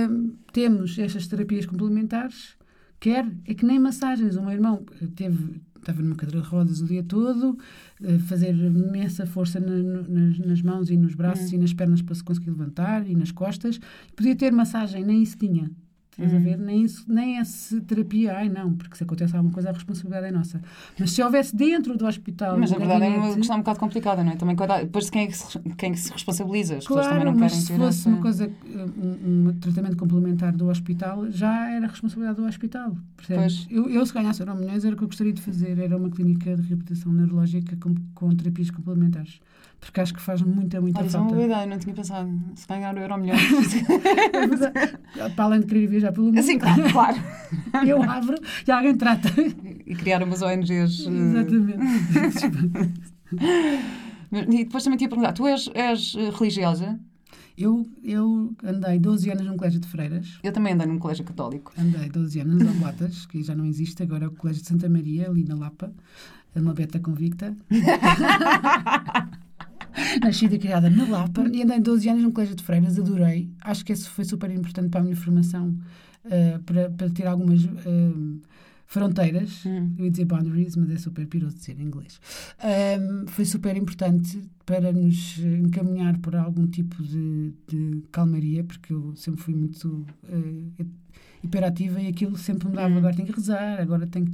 hum, temos estas terapias complementares, quer, é que nem massagens. O meu irmão teve, estava numa cadeira de rodas o dia todo, eh, fazer imensa força na- nas, nas mãos e nos braços Hum. e nas pernas para se conseguir levantar e nas costas. Podia ter massagem, nem isso tinha. Estás Hum. a ver? Nem, isso, nem essa terapia, ai não, porque se acontece alguma coisa a responsabilidade é nossa. Mas se houvesse dentro do hospital. Mas na verdade é uma gabinete- questão um bocado complicada, não é? Também depois de quem é que se, quem é que se responsabiliza? As pessoas Claro, também não mas querem se fosse essa- uma coisa, um, um tratamento complementar do hospital, já era responsabilidade do hospital. percebes? Pois. Eu, eu, se ganhasse euro milhões, era o que eu gostaria de fazer. Era uma clínica de reabilitação neurológica com, com terapias complementares. Porque acho que faz muita, muita Olha, isso é uma falta. boa ideia, não tinha pensado. Se ganhar o euro verdade. Para além de querer viajar pelo mundo, assim, claro, claro. eu abro e alguém trata. E criar umas ONGs. eh, Exatamente. E depois também tinha perguntar: tu és, és eh, religiosa? Eu, eu andei 12 anos num colégio de freiras. Eu também andei num colégio católico. Andei 12 anos nas Oblatas, que já não existe, agora é o Colégio de Santa Maria, ali na Lapa, uma beta convicta. Nascida e criada na Lapa e andei 12 anos num colégio de freiras, adorei. Acho que isso foi super importante para a minha formação, eh, para, para ter algumas eh, fronteiras. Hum. Eu ia dizer boundaries, mas é super piroso dizer em inglês. Ahm, foi super importante para nos encaminhar por algum tipo de, de calmaria, porque eu sempre fui muito eh, hiperativa e aquilo sempre me dava, Hum. agora tenho que rezar, agora tenho...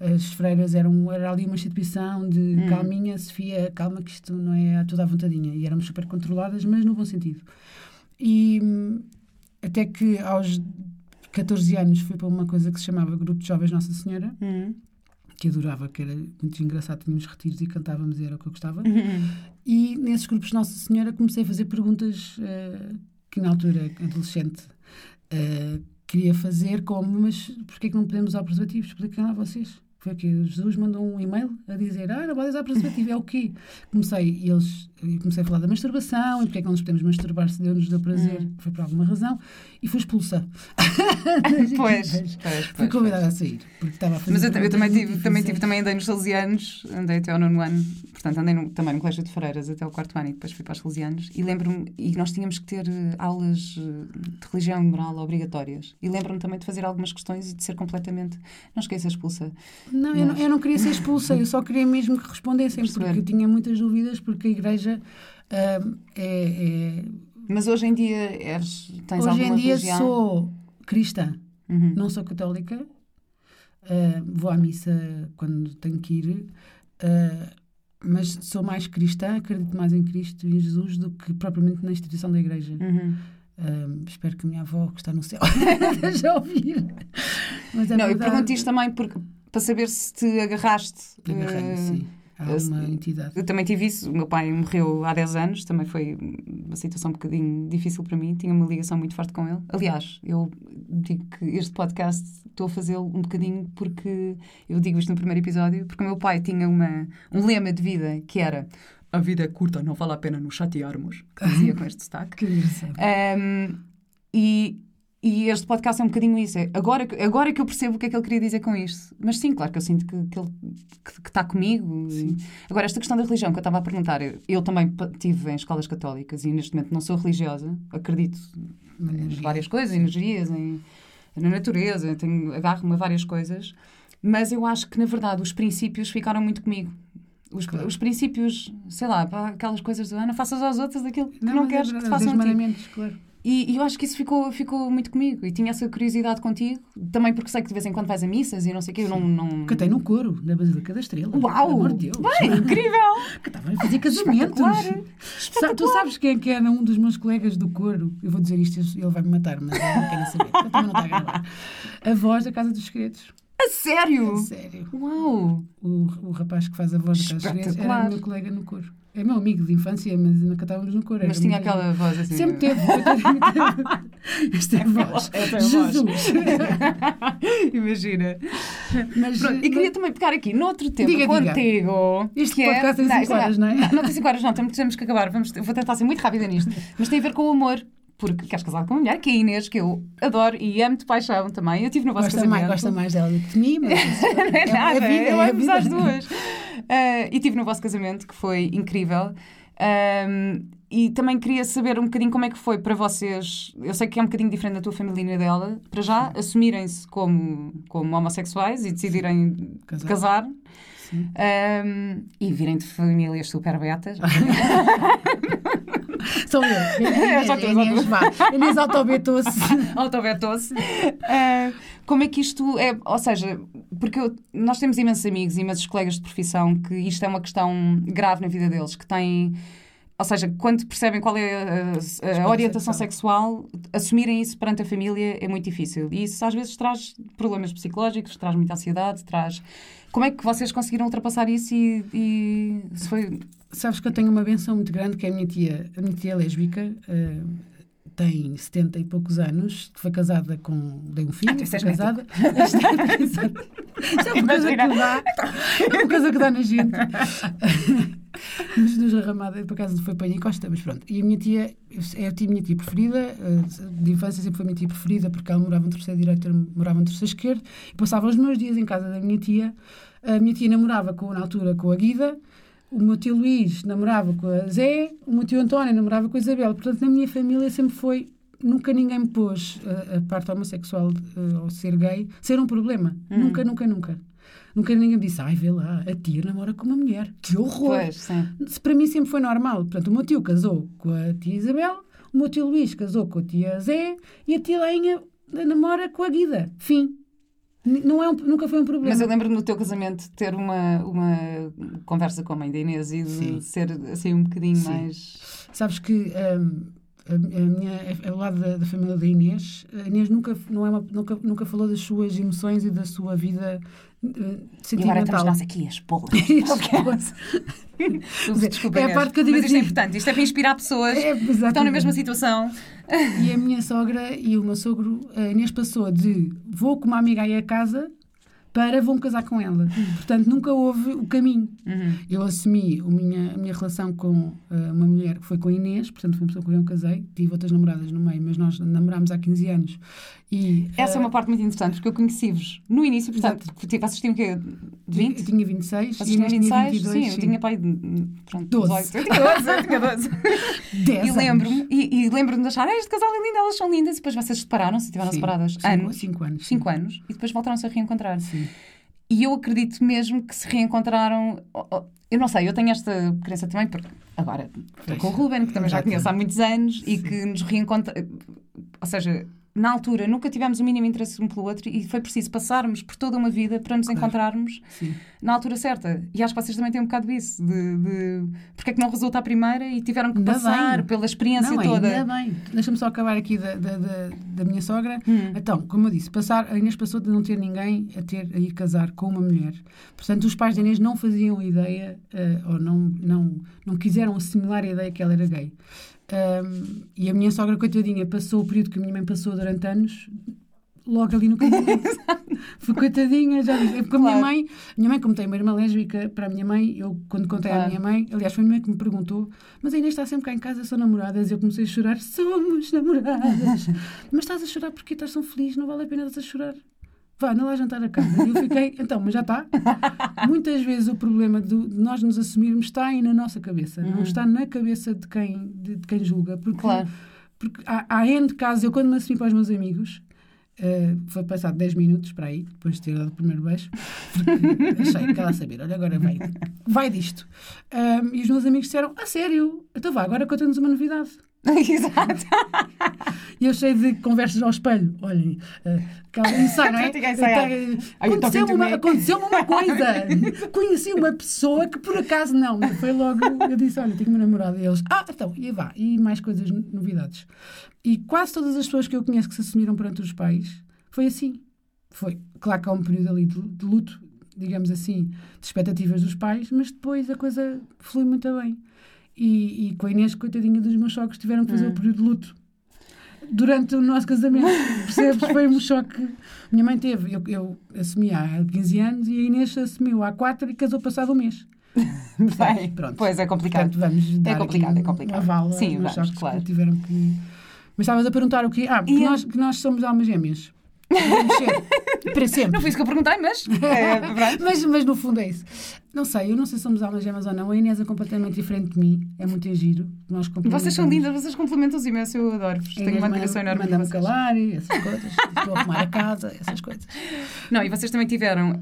As freiras eram, era ali uma instituição de Hum. calminha, Sofia, calma que isto não é a toda à vontadinha. E éramos super controladas, mas no bom sentido. E hum, até que aos 14 anos fui para uma coisa que se chamava Grupo de Jovens Nossa Senhora, Hum. que adorava, que era muito engraçado, tínhamos retiros e cantávamos e era o que eu gostava. Hum. E nesses grupos de Nossa Senhora comecei a fazer perguntas eh, que na altura, adolescente, eh, queria fazer, como, mas porquê é que não podemos usar preservativo? Expliquem lá vocês. Foi que Jesus mandou um e-mail a dizer, ah, não pode usar preservativo, é o quê? Comecei, e eles, comecei a falar da masturbação, e porque é que não nos podemos masturbar se Deus nos deu prazer, foi por alguma razão, e fui expulsa. Pois, Mas pois, Fui pois. convidada a sair, porque estava a fazer Mas eu, eu também tive, também tive, também andei nos salesianos, andei até ao nono ano, portanto andei no- também no colégio de freiras até ao quarto ano e depois fui para os salesianos e lembro-me, e nós tínhamos que ter eh, aulas eh, de religião e moral obrigatórias e lembro-me também de fazer algumas questões e de ser completamente, não esqueça expulsa. Não, eu não, eu não queria ser expulsa, eu só queria mesmo que respondessem, Perceber. porque eu tinha muitas dúvidas, porque a igreja ahm, é, é- Mas hoje em dia és, tens Hoje em dia religião? sou cristã, Uhum. não sou católica, ah, vou à missa quando tenho que ir, ah, mas sou mais cristã, acredito mais em Cristo e em Jesus do que propriamente na instituição da igreja. Uhum. Ah, espero que a minha avó, que está no céu, deixe ouvir. Mas é não, eu verdade. pergunto isto também porque, para saber se te agarraste. Agarrei-me, eh, sim. Há uma entidade. Eu também tive isso. O meu pai morreu há 10 anos, também foi uma situação um bocadinho difícil para mim. Tinha uma ligação muito forte com ele. Aliás, eu digo que este podcast estou a fazê-lo um bocadinho porque eu digo isto no primeiro episódio, porque o meu pai tinha uma, um lema de vida que era a vida é curta, não vale a pena nos chatearmos, que dizia com este sotaque. Que engraçado. Um, e, e este podcast é um bocadinho isso. É agora, que- agora que eu percebo o que é que ele queria dizer com isto. Mas sim, claro que eu sinto que, que ele que, que está comigo. Agora, esta questão da religião que eu estava a perguntar, eu, eu também tive em escolas católicas e neste momento não sou religiosa, acredito em Energia. várias coisas, em energias, em, na natureza, agarro-me a várias coisas, mas eu acho que na verdade os princípios ficaram muito comigo. Os, Claro. os princípios, sei lá, pá, aquelas coisas do não faças aos outros aquilo que não, mas é queres que te façam a ti. claro. E, e eu acho que isso ficou, ficou muito comigo. E tinha essa curiosidade contigo. Também porque sei que de vez em quando vais a missas e não sei o quê. Eu não, não... Cantei no coro da Basílica da Estrela. Uau! amor de Deus. Bem, incrível! Cantava a fazer casamentos. Espetacular! Tu sabes quem é que era um dos meus colegas do coro? Eu vou dizer isto, ele vai me matar, mas eu não quero saber. Eu também não está a gravar. A voz da Casa dos Segredos. A sério? A sério. Uau! O, o rapaz que faz a voz da Carlos Reis era Espetacular. o meu colega no coro. É meu amigo de infância, mas nunca estávamos no coro. Mas tinha muito- aquela voz assim. Sempre teve. Esta é a voz. Esta é. Jesus. Imagina. Mas, Pronto, e queria também pegar aqui noutro tema Diga, diga. contigo. Este que podcast tem cinco isto é- horas, não é? Não tem 5 horas, não. Temos, temos que acabar. Vamos, vou tentar ser muito rápida nisto. Mas tem a ver com o amor. Porque queres casar com uma mulher, que é a Inês, que eu adoro e amo de paixão também. Eu tive no vosso Gosta casamento. mais, gosta mais dela do que de mim, mas Não é nada, a vida, eu é a amo vida. as duas. Ah, e tive no vosso casamento, que foi incrível. Ahm, e também queria saber um bocadinho como é que foi para vocês. Eu sei que é um bocadinho diferente da tua família e dela. Para já, assumirem-se como, como homossexuais e decidirem Casar. casar. Ahm, e virem de famílias super betas. Sou eu. É só tu, só tu. Inês, autobetou-se. Autovetou-se. Ah, como é que isto é? Ou seja, porque eu- nós temos imensos amigos imensos colegas de profissão que isto é uma questão grave na vida deles, que têm. Ou seja, quando percebem qual é a, a- a orientação sexual, assumirem isso perante a família é muito difícil. E isso às vezes traz problemas psicológicos, traz muita ansiedade, traz. Como é que vocês conseguiram ultrapassar isso e, e se foi. Sabes que eu tenho uma benção muito grande, que é a minha tia, a minha tia é lésbica, eh, tem 70 e poucos anos, foi casada com. dei um filho, Ah, foi casada. Isto é uma coisa que dá. É uma coisa que dá na gente. Nos dos Arramada, por acaso foi Penha e Costa, mas pronto. E a minha tia é a tia- minha tia preferida, eh, de infância sempre foi a minha tia preferida, porque ela morava no terceiro direito, eu morava no terceiro esquerdo, e passava os meus dias em casa da minha tia. A minha tia namorava com, na altura com a Guida, o meu tio Luís namorava com a Zé, o meu tio António namorava com a Isabel. Portanto, na minha família sempre foi. Nunca ninguém me pôs a, a parte homossexual eh, ou ser gay ser um problema. Nunca, nunca, nunca. Nunca ninguém me disse, ai, vê lá, a tia namora com uma mulher. Que horror! Pois, sim. Se Para mim sempre foi normal. Portanto, o meu tio casou com a tia Isabel, o meu tio Luís casou com a tia Zé e a tia Leinha namora com a Guida. Fim. Não é um- nunca foi um problema. Mas eu lembro-me no teu casamento de ter uma, uma conversa com a mãe da Inês e de Sim. ser assim um bocadinho Sim. mais. Sabes que hum, a, minha, ao lado da, da família da Inês, a Inês nunca, não é uma- nunca, nunca falou das suas emoções e da sua vida eh, E agora sentimental. estamos nós aqui, as porras. Desculpem, É a parte que eu digo mas isto é assim- importante. Isto é para inspirar pessoas É, que estão na mesma situação. E a minha sogra e o meu sogro, a Inês passou de vou com uma amiga aí a casa para vou-me casar com ela. Portanto, nunca houve o caminho. Uhum. Eu assumi o minha, a minha relação com eh, uma mulher que foi com a Inês, portanto, foi uma pessoa com quem eu casei. Tive outras namoradas no meio, mas nós namorámos há 15 anos. E, Essa é eh, uma parte muito interessante, porque eu conheci-vos no início, portanto, tipo, vocês tinham o quê? Eu 20? tinha 26 Vocês e a tinham Inês tinha 26? 22. sim, eu tinha pai de pronto, 12. 18. Eu tinha 12, eu tinha 12. 10 E lembro-me, e, e lembro-me de achar, ah, este casal é lindo, elas são lindas, e depois vocês separaram-se, estiveram separadas anos, 5 anos. 5 anos, e depois voltaram-se a reencontrar. Sim. E eu acredito mesmo que se reencontraram. Eu não sei, eu tenho esta crença também, porque agora estou com o Ruben, que também já conheço há muitos anos e que nos reencontra. Ou seja, na altura nunca tivemos o mínimo interesse um pelo outro e foi preciso passarmos por toda uma vida para nos encontrarmos Sim. na altura certa. E acho que vocês também têm um bocado disso, de, de porque é que não resulta a primeira e tiveram que Ainda passar bem. pela experiência Não, toda. ainda bem. Deixa-me só acabar aqui da, da, da, da minha sogra. Hum. Então, como eu disse, passar, a Inês passou de não ter ninguém a, ter, a ir casar com uma mulher. Portanto, os pais da Inês não faziam ideia, eh, ou não, não, não quiseram assimilar a ideia que ela era gay. Ahm, e a minha sogra, coitadinha, passou o período que a minha mãe passou durante anos, logo ali no caminho. Foi coitadinha, já disse. É porque a minha Claro. mãe, minha mãe, como tem uma irmã lésbica, para a minha mãe, eu quando contei à Claro. minha mãe, aliás, foi a minha mãe que me perguntou, mas a Inês está sempre cá em casa, são namoradas, e eu comecei a chorar, somos namoradas. mas estás a chorar porque estás tão feliz, não vale a pena estás a chorar. Vá, anda lá jantar a casa. E eu fiquei, então, mas já está. Muitas vezes o problema do- de nós nos assumirmos está aí na nossa cabeça, não está na cabeça de quem, de, de quem julga. Porque, Claro. porque há, há N de casos, eu quando me assumi para os meus amigos, eh, foi passado 10 minutos para aí, depois de ter dado o primeiro beijo, achei, quer lá saber, olha, agora vai, vai disto. Ahm, e os meus amigos disseram, a sério? Então vá, agora conta-nos uma novidade. Exato. E eu cheio de conversas ao espelho. Olhem, uh, aquela ensaio, não é? You talking Aconteceu-me uma, me? aconteceu-me uma coisa. Conheci uma pessoa que por acaso não. Foi logo, eu disse, olha, tenho uma namorada. E eles, ah, então, e vá. E mais coisas, novidades. E quase todas as pessoas que eu conheço que se assumiram perante os pais, foi assim. foi, claro que há um período ali de, de luto, digamos assim, de expectativas dos pais, mas depois a coisa flui muito bem. E, e com a Inês, coitadinha dos meus sogros, tiveram que fazer Hum. o período de luto. Durante o nosso casamento, percebes? Foi um choque. Minha mãe teve, eu, eu assumi há 15 anos e a Inês assumiu há 4 e casou passado um mês. Bem, Pronto. pois é complicado. Portanto, vamos dar complicado, é complicado. um aval Sim, vamos, sogros claro. que tiveram que... Mas estavas a perguntar o quê? Ah, que, nós, que nós somos almas gêmeas. Para sempre. Não foi isso que eu perguntei, mas. É, mas, mas no fundo é isso. Não sei, eu não sei se somos almas gêmeas ou não. A Inês é completamente diferente de mim. É muito em giro. Nós Vocês são lindas, vocês complementam-se imenso, eu adoro-vos. Tenho uma admiração enorme Manda-me calar, essas coisas. Estou a arrumar a casa, essas coisas. Não, e vocês também tiveram uh,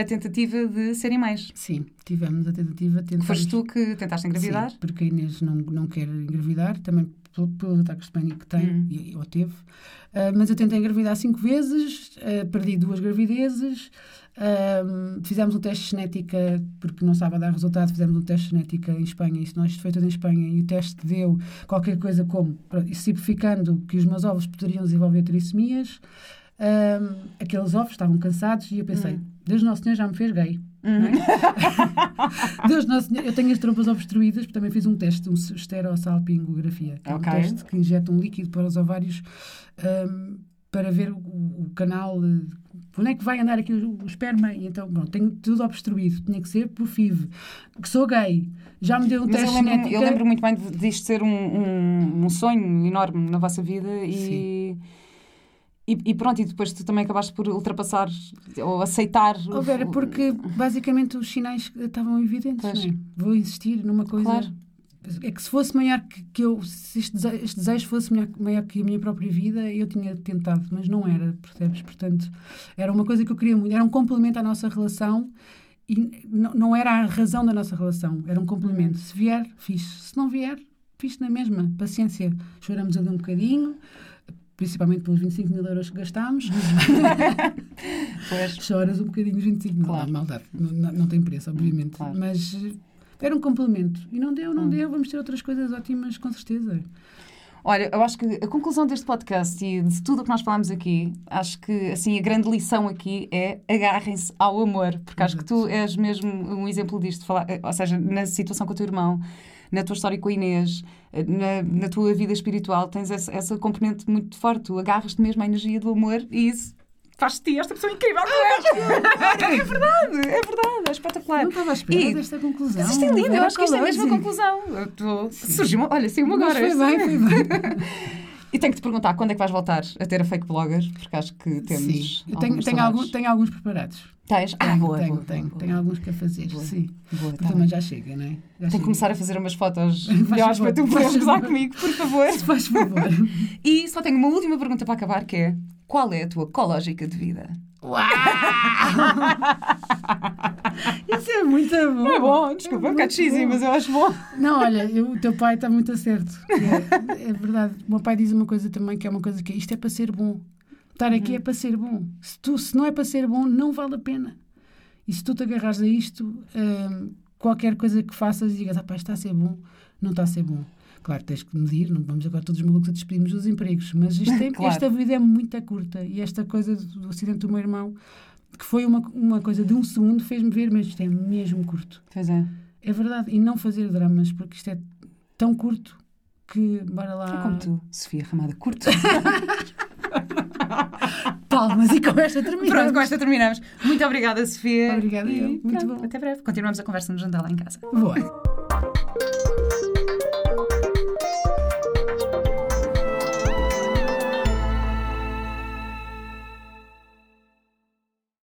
a tentativa de serem mães. Sim, tivemos a tentativa. Tentamos... Foste tu que tentaste engravidar? Sim, porque a Inês não, não quer engravidar, também pelo- pelos ataques de pânico que tem, Hum. e, ou teve. Ah, mas eu tentei engravidar cinco vezes, ah, perdi duas gravidezes, ah, fizemos um teste de genética, porque não estava a dar resultado, fizemos um teste de genética em Espanha, isso nós foi tudo em Espanha, e o teste deu qualquer coisa como, simplificando, que os meus ovos poderiam desenvolver trissemias. Ah, aqueles ovos estavam cansados e eu pensei, Hum. Deus Nosso Senhor já me fez gay. não é? Deus Nosso Senhor, eu tenho as trompas obstruídas, porque também fiz um teste, um esterosalpingografia, que é um Ok. teste que injeta um líquido para os ovários ahm, para ver o, o canal, eh, onde é que vai andar aqui o, o esperma, e então, bom, tenho tudo obstruído, tinha que ser por FIV, que sou gay, já me deu um Mas teste eu lembro, eu lembro muito bem de- disto ser um, um, um sonho enorme na vossa vida e, e, e pronto, e depois tu também acabaste por ultrapassar ou aceitar. o- Oh, Vera, porque basicamente os sinais estavam evidentes, é? Vou insistir numa coisa. Claro. É que se fosse maior que, que eu, se este desejo, este desejo fosse maior, maior que a minha própria vida, eu tinha tentado, mas não era, percebes? Portanto, era uma coisa que eu queria muito, era um complemento à nossa relação e não, não era a razão da nossa relação, era um complemento. Se vier, fiz. Se não vier, fiz na mesma. Paciência. Choramos ali um bocadinho, principalmente pelos 25 mil euros que gastámos. Pois. Choras um bocadinho os 25 mil. Claro. Não, maldade. Não, não- tem preço, obviamente. Claro. Mas era um complemento. E não deu, não Hum. deu. Vamos ter outras coisas ótimas, com certeza. Olha, eu acho que a conclusão deste podcast e de tudo o que nós falámos aqui, acho que assim a grande lição aqui é agarrem-se ao amor, porque acho que tu és mesmo um exemplo disto, falar, ou seja, na situação com o teu irmão, na tua história com a Inês, na, na tua vida espiritual, tens essa, essa componente muito forte, tu agarras-te mesmo à energia do amor e isso faz ti esta pessoa incrível que tu és. é verdade, é verdade, é espetacular. Não estava à espera E- desta conclusão. Mas isto é lindo, eu acho que isto é mesmo a Colose. conclusão. Eu tô... Surgiu uma... Olha, saiu-me Mas agora. foi bem, foi bem. E tenho que te perguntar quando é que vais voltar a ter a fake blogger, porque acho que temos. Sim. Eu tenho, tenho, tenho alguns preparados. Tens? Ah, Tenho, boa, tenho, boa, tenho, boa, tenho alguns que a fazer. Boa. Sim. Boa, tá também bem. já chega, não é? Já Tenho que chega. começar a fazer umas fotos melhores para tu poderes gozar comigo, por favor. Faz favor. E só tenho uma última pergunta para acabar, que é qual é a tua ecológica de vida? Uau! Isso é muito bom. É bom, desculpa, é um bocado cheesy, mas eu acho bom. Não, olha, eu- o teu pai está muito a certo. É, é verdade. O meu pai diz uma coisa também que é uma coisa que é, isto é para ser bom. Estar aqui Uhum. é para ser bom. Se, tu, se não é para ser bom, não vale a pena. E se tu te agarras a isto, hum, qualquer coisa que faças e digas, ah, pá, está a ser bom, não está a ser bom. Claro, tens que medir, não vamos agora todos malucos a despedirmos dos empregos, mas isto é- Claro. esta vida é muito curta e esta coisa do, acidente do meu irmão, que foi uma, uma coisa de um segundo, fez-me ver, mas isto é mesmo curto. Pois é. É verdade. E não fazer dramas, porque isto é tão curto que bora lá. É como tu, Sofia Ramada, curto. Palmas e com esta terminamos. Pronto, com esta terminamos. Muito obrigada, Sofia. Obrigada, E eu. Muito pronto, bom. Até breve. Continuamos a conversa no jantar lá em casa. Boa.